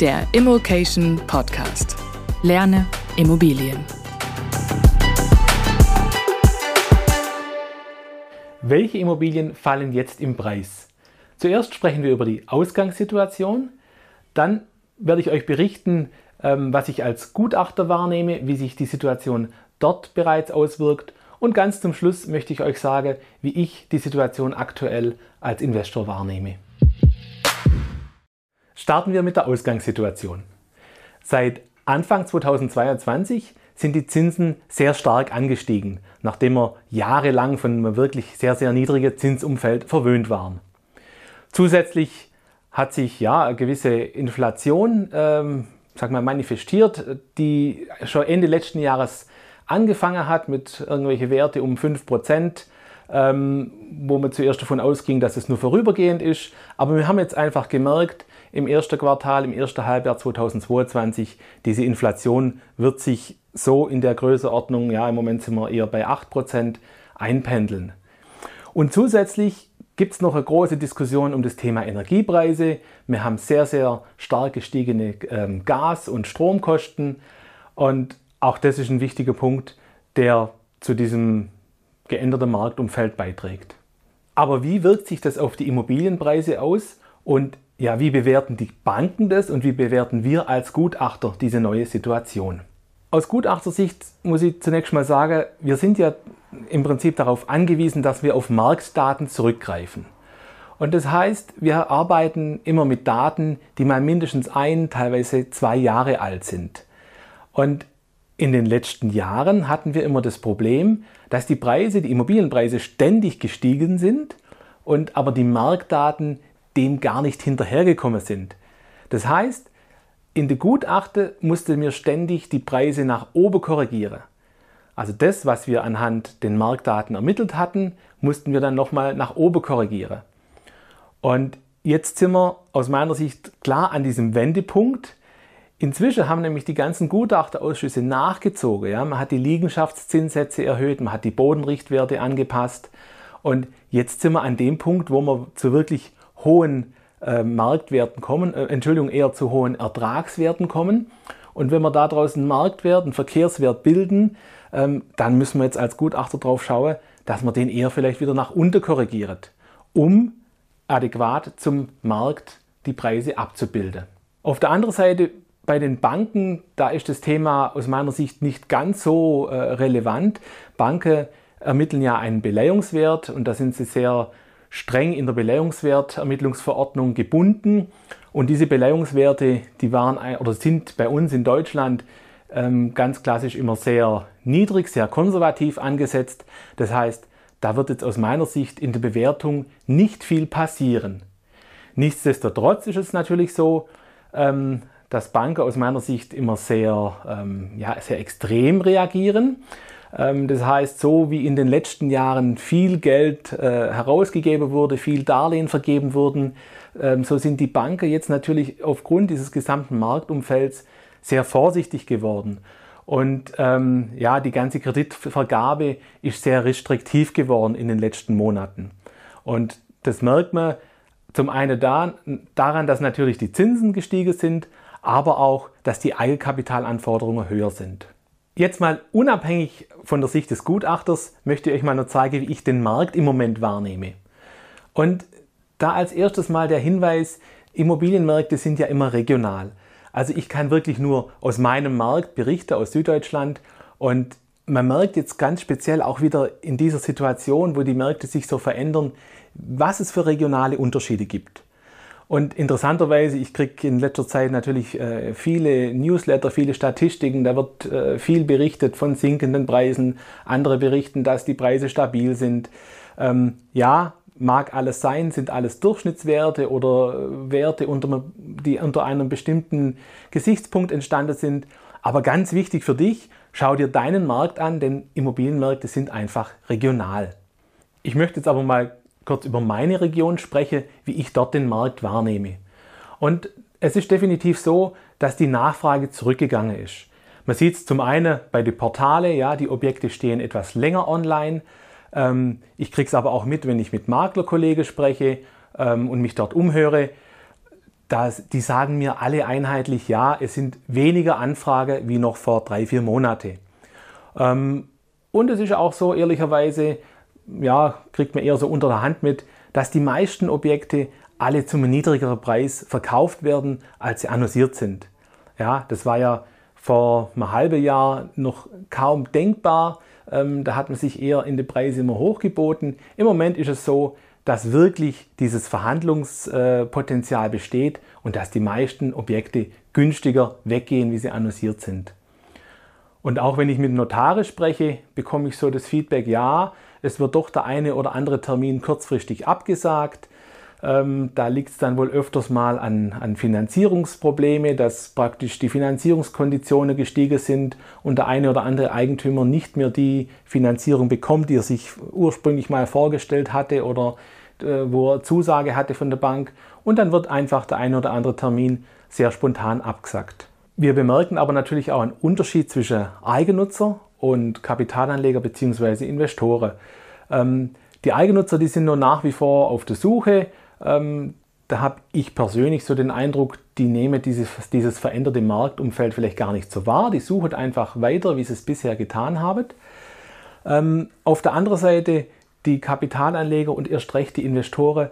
Der Immokation Podcast. Lerne Immobilien. Welche Immobilien fallen jetzt im Preis? Zuerst sprechen wir über die Ausgangssituation, dann werde ich euch berichten, ähm, was ich als Gutachter wahrnehme, wie sich die Situation dort bereits auswirkt und ganz zum Schluss möchte ich euch sagen, wie ich die Situation aktuell als Investor wahrnehme. Starten wir mit der Ausgangssituation. Seit Anfang 2022 sind die Zinsen sehr stark angestiegen, nachdem wir jahrelang von einem wirklich sehr, sehr niedrigen Zinsumfeld verwöhnt waren. Zusätzlich hat sich ja eine gewisse Inflation ähm, sag mal, manifestiert, die schon Ende letzten Jahres angefangen hat mit irgendwelchen Werte um 5%, ähm, wo man zuerst davon ausging, dass es nur vorübergehend ist. Aber wir haben jetzt einfach gemerkt, im ersten Quartal, im ersten Halbjahr 2022. Diese Inflation wird sich so in der Größenordnung, ja, im Moment sind wir eher bei 8%, einpendeln. Und zusätzlich gibt es noch eine große Diskussion um das Thema Energiepreise. Wir haben sehr, sehr stark gestiegene ähm, Gas- und Stromkosten. Und auch das ist ein wichtiger Punkt, der zu diesem geänderten Marktumfeld beiträgt. Aber wie wirkt sich das auf die Immobilienpreise aus und ja, wie bewerten die Banken das und wie bewerten wir als Gutachter diese neue Situation? Aus Gutachtersicht muss ich zunächst mal sagen, wir sind ja im Prinzip darauf angewiesen, dass wir auf Marktdaten zurückgreifen. Und das heißt, wir arbeiten immer mit Daten, die mal mindestens ein, teilweise zwei Jahre alt sind. Und in den letzten Jahren hatten wir immer das Problem, dass die Preise, die Immobilienpreise ständig gestiegen sind und aber die Marktdaten dem gar nicht hinterhergekommen sind. Das heißt, in der Gutachte musste mir ständig die Preise nach oben korrigieren. Also das, was wir anhand den Marktdaten ermittelt hatten, mussten wir dann nochmal nach oben korrigieren. Und jetzt sind wir aus meiner Sicht klar an diesem Wendepunkt. Inzwischen haben nämlich die ganzen Gutachterausschüsse nachgezogen. Ja? Man hat die Liegenschaftszinssätze erhöht, man hat die Bodenrichtwerte angepasst. Und jetzt sind wir an dem Punkt, wo wir zu wirklich hohen äh, Marktwerten kommen, äh, Entschuldigung, eher zu hohen Ertragswerten kommen. Und wenn wir daraus einen Marktwert, einen Verkehrswert bilden, ähm, dann müssen wir jetzt als Gutachter drauf schauen, dass man den eher vielleicht wieder nach unten korrigiert, um adäquat zum Markt die Preise abzubilden. Auf der anderen Seite bei den Banken, da ist das Thema aus meiner Sicht nicht ganz so äh, relevant. Banken ermitteln ja einen Beleihungswert und da sind sie sehr streng in der Beleihungswertermittlungsverordnung gebunden. Und diese Beleihungswerte, die waren oder sind bei uns in Deutschland ähm, ganz klassisch immer sehr niedrig, sehr konservativ angesetzt. Das heißt, da wird jetzt aus meiner Sicht in der Bewertung nicht viel passieren. Nichtsdestotrotz ist es natürlich so, ähm, dass Banken aus meiner Sicht immer sehr, ähm, ja, sehr extrem reagieren. Ähm, das heißt, so wie in den letzten Jahren viel Geld äh, herausgegeben wurde, viel Darlehen vergeben wurden, ähm, so sind die Banken jetzt natürlich aufgrund dieses gesamten Marktumfelds sehr vorsichtig geworden. Und ähm, ja, die ganze Kreditvergabe ist sehr restriktiv geworden in den letzten Monaten. Und das merkt man zum einen da, daran, dass natürlich die Zinsen gestiegen sind, aber auch, dass die Eigenkapitalanforderungen höher sind. Jetzt mal unabhängig von der Sicht des Gutachters möchte ich euch mal nur zeigen, wie ich den Markt im Moment wahrnehme. Und da als erstes mal der Hinweis, Immobilienmärkte sind ja immer regional. Also ich kann wirklich nur aus meinem Markt berichten, aus Süddeutschland. Und man merkt jetzt ganz speziell auch wieder in dieser Situation, wo die Märkte sich so verändern, was es für regionale Unterschiede gibt. Und interessanterweise, ich kriege in letzter Zeit natürlich äh, viele Newsletter, viele Statistiken, da wird äh, viel berichtet von sinkenden Preisen, andere berichten, dass die Preise stabil sind. Ähm, ja, mag alles sein, sind alles Durchschnittswerte oder äh, Werte, unter, die unter einem bestimmten Gesichtspunkt entstanden sind. Aber ganz wichtig für dich, schau dir deinen Markt an, denn Immobilienmärkte sind einfach regional. Ich möchte jetzt aber mal kurz über meine Region spreche, wie ich dort den Markt wahrnehme. Und es ist definitiv so, dass die Nachfrage zurückgegangen ist. Man sieht es zum einen bei den Portalen, ja, die Objekte stehen etwas länger online. Ähm, ich kriege es aber auch mit, wenn ich mit Maklerkollegen spreche ähm, und mich dort umhöre. Das, die sagen mir alle einheitlich, ja, es sind weniger Anfragen wie noch vor drei, vier Monaten. Ähm, und es ist auch so, ehrlicherweise, ja, kriegt man eher so unter der Hand mit, dass die meisten Objekte alle zum niedrigeren Preis verkauft werden, als sie annonciert sind. Ja, das war ja vor einem halben Jahr noch kaum denkbar. Ähm, da hat man sich eher in die Preise immer hochgeboten. Im Moment ist es so, dass wirklich dieses Verhandlungspotenzial besteht und dass die meisten Objekte günstiger weggehen, wie sie annonciert sind. Und auch wenn ich mit Notare spreche, bekomme ich so das Feedback, ja, es wird doch der eine oder andere Termin kurzfristig abgesagt. Ähm, da liegt es dann wohl öfters mal an, an Finanzierungsprobleme, dass praktisch die Finanzierungskonditionen gestiegen sind und der eine oder andere Eigentümer nicht mehr die Finanzierung bekommt, die er sich ursprünglich mal vorgestellt hatte oder äh, wo er Zusage hatte von der Bank. Und dann wird einfach der eine oder andere Termin sehr spontan abgesagt. Wir bemerken aber natürlich auch einen Unterschied zwischen Eigennutzer und Kapitalanleger bzw. Investoren. Ähm, die Eigennutzer, die sind nur nach wie vor auf der Suche. Ähm, da habe ich persönlich so den Eindruck, die nehmen dieses, dieses veränderte Marktumfeld vielleicht gar nicht so wahr. Die suchen einfach weiter, wie sie es bisher getan haben. Ähm, auf der anderen Seite die Kapitalanleger und erst recht die Investoren,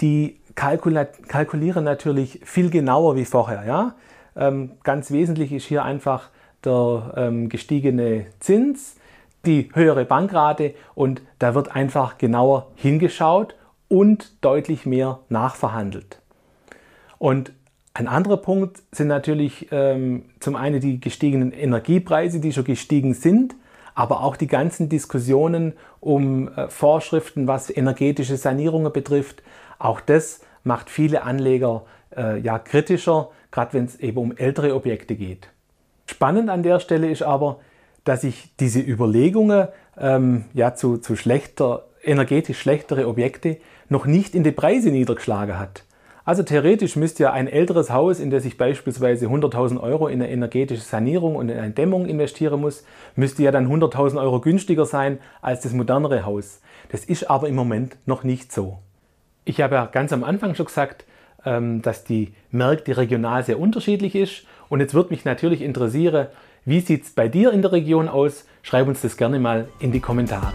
die kalkulieren natürlich viel genauer wie vorher. Ja? Ähm, ganz wesentlich ist hier einfach der ähm, gestiegene Zins, die höhere Bankrate und da wird einfach genauer hingeschaut und deutlich mehr nachverhandelt. Und ein anderer Punkt sind natürlich ähm, zum einen die gestiegenen Energiepreise, die schon gestiegen sind, aber auch die ganzen Diskussionen um äh, Vorschriften, was energetische Sanierungen betrifft. Auch das macht viele Anleger äh, ja kritischer, gerade wenn es eben um ältere Objekte geht. Spannend an der Stelle ist aber, dass sich diese Überlegungen ähm, ja, zu, zu schlechter, energetisch schlechtere Objekte noch nicht in die Preise niedergeschlagen hat. Also theoretisch müsste ja ein älteres Haus, in das ich beispielsweise 100.000 Euro in eine energetische Sanierung und in eine Dämmung investieren muss, müsste ja dann 100.000 Euro günstiger sein als das modernere Haus. Das ist aber im Moment noch nicht so. Ich habe ja ganz am Anfang schon gesagt, ähm, dass die Märkte regional sehr unterschiedlich ist. Und jetzt würde mich natürlich interessieren, wie sieht es bei dir in der Region aus? Schreib uns das gerne mal in die Kommentare.